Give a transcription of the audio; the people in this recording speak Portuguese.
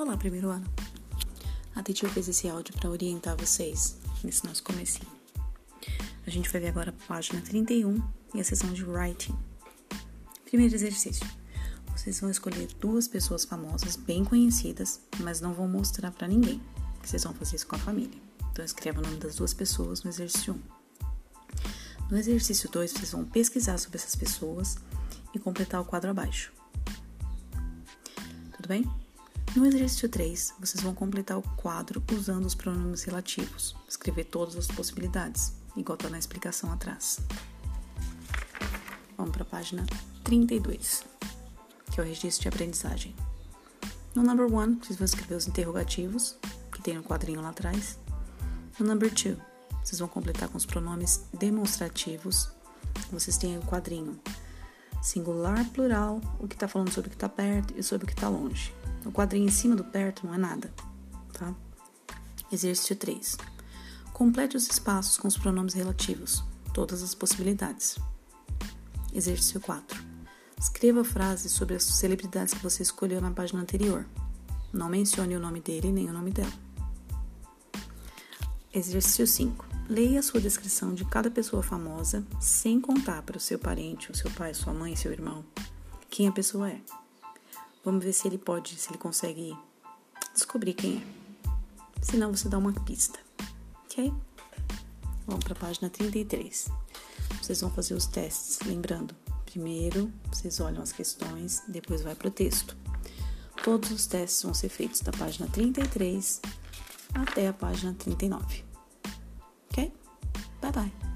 Olá, primeiro ano. A Titi fez esse áudio para orientar vocês nesse nosso comecinho. A gente vai ver agora a página 31 e a sessão de writing. Primeiro exercício. Vocês vão escolher duas pessoas famosas, bem conhecidas, mas não vão mostrar para ninguém. Vocês vão fazer isso com a família. Então escreva o nome das duas pessoas no exercício 1. No exercício 2, vocês vão pesquisar sobre essas pessoas e completar o quadro abaixo. Tudo bem? No exercício 3, vocês vão completar o quadro usando os pronomes relativos, escrever todas as possibilidades, igual está na explicação atrás. Vamos para a página 32, que é o registro de aprendizagem. No number 1, vocês vão escrever os interrogativos, que tem no quadrinho lá atrás. No number 2, vocês vão completar com os pronomes demonstrativos. Vocês têm o quadrinho singular, plural, o que está falando sobre o que está perto e sobre o que está longe. O quadrinho em cima do perto não é nada, tá? Exercício 3. Complete os espaços com os pronomes relativos, todas as possibilidades. Exercício 4. Escreva frases sobre as celebridades que você escolheu na página anterior. Não mencione o nome dele nem o nome dela. Exercício 5. Leia a sua descrição de cada pessoa famosa sem contar para o seu parente, o seu pai, sua mãe, seu irmão, quem a pessoa é. Vamos ver se ele pode, se ele consegue descobrir quem é. Se não, você dá uma pista. Ok? Vamos para a página 33. Vocês vão fazer os testes. Lembrando, primeiro vocês olham as questões, depois vai para o texto. Todos os testes vão ser feitos da página 33 até a página 39. Ok? Bye bye.